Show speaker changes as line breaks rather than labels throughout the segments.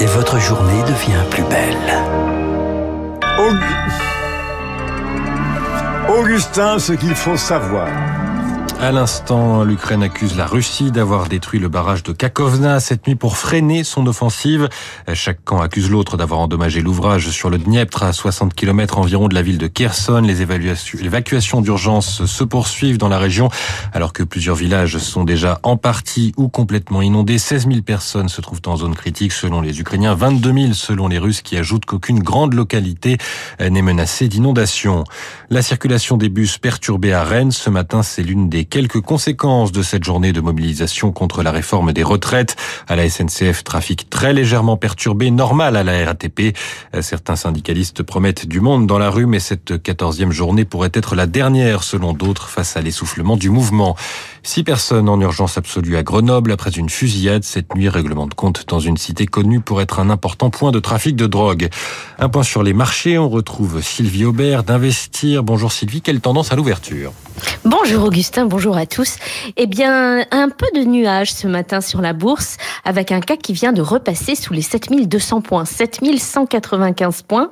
Et votre journée devient plus belle.
Augustin, ce qu'il faut savoir.
À l'instant, l'Ukraine accuse la Russie d'avoir détruit le barrage de Kakovna cette nuit pour freiner son offensive. Chaque camp accuse l'autre d'avoir endommagé l'ouvrage sur le Dniepr à 60 km environ de la ville de Kherson. Les évacuations d'urgence se poursuivent dans la région alors que plusieurs villages sont déjà en partie ou complètement inondés. 16 000 personnes se trouvent en zone critique selon les Ukrainiens, 22 000 selon les Russes qui ajoutent qu'aucune grande localité n'est menacée d'inondation. La circulation des bus perturbée à Rennes ce matin, c'est l'une des quelques conséquences de cette journée de mobilisation contre la réforme des retraites. À la SNCF, trafic très légèrement perturbé, normal à la RATP. Certains syndicalistes promettent du monde dans la rue, mais cette quatorzième journée pourrait être la dernière, selon d'autres, face à l'essoufflement du mouvement. Six personnes en urgence absolue à Grenoble après une fusillade cette nuit, règlement de compte dans une cité connue pour être un important point de trafic de drogue. Un point sur les marchés, on retrouve Sylvie Aubert d'Investir. Bonjour Sylvie, quelle tendance à l'ouverture?
Bonjour Augustin, bonjour à tous. Eh bien, un peu de nuages ce matin sur la bourse avec un CAC qui vient de repasser sous les 7200 points, 7195 points.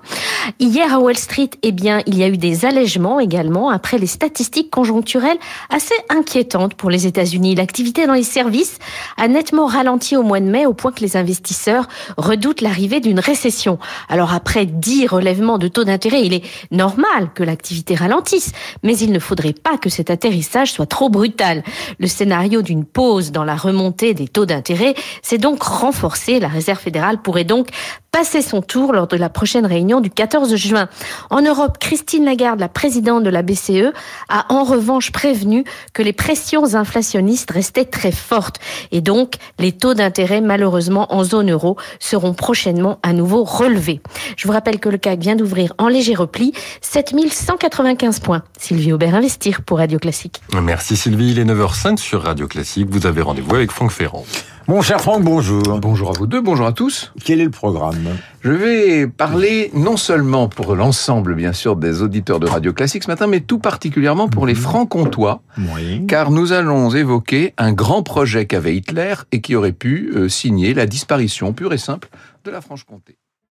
Hier à Wall Street, eh bien, il y a eu des allègements également après les statistiques conjoncturelles assez inquiétantes pour les États-Unis. L'activité dans les services a nettement ralenti au mois de mai au point que les investisseurs redoutent l'arrivée d'une récession. Alors après 10 relèvements de taux d'intérêt, il est normal que l'activité ralentisse, mais il ne faudrait pas que cet atterrissage soit trop brutal. Le scénario d'une pause dans la remontée des taux d'intérêt s'est donc renforcé. La Réserve fédérale pourrait donc passer son tour lors de la prochaine réunion du 14 juin. En Europe, Christine Lagarde, la présidente de la BCE, a en revanche prévenu que les pressions inflationnistes restaient très fortes et donc les taux d'intérêt malheureusement en zone euro seront prochainement à nouveau relevés. Je vous rappelle que le CAC vient d'ouvrir en léger repli 7195 points. Sylvie Aubert Investir pour Radio Classique.
Merci Sylvie, il est 9h05 sur Radio Classique. Vous avez rendez-vous avec Franck Ferrand.
Mon cher Franck, bonjour.
Bonjour à vous deux, bonjour à tous.
Quel est le programme?
Je vais parler non seulement pour l'ensemble, bien sûr, des auditeurs de Radio Classique ce matin, mais tout particulièrement pour les francs-comtois.
Oui.
Car nous allons évoquer un grand projet qu'avait Hitler et qui aurait pu euh, signer la disparition pure et simple de la Franche-Comté.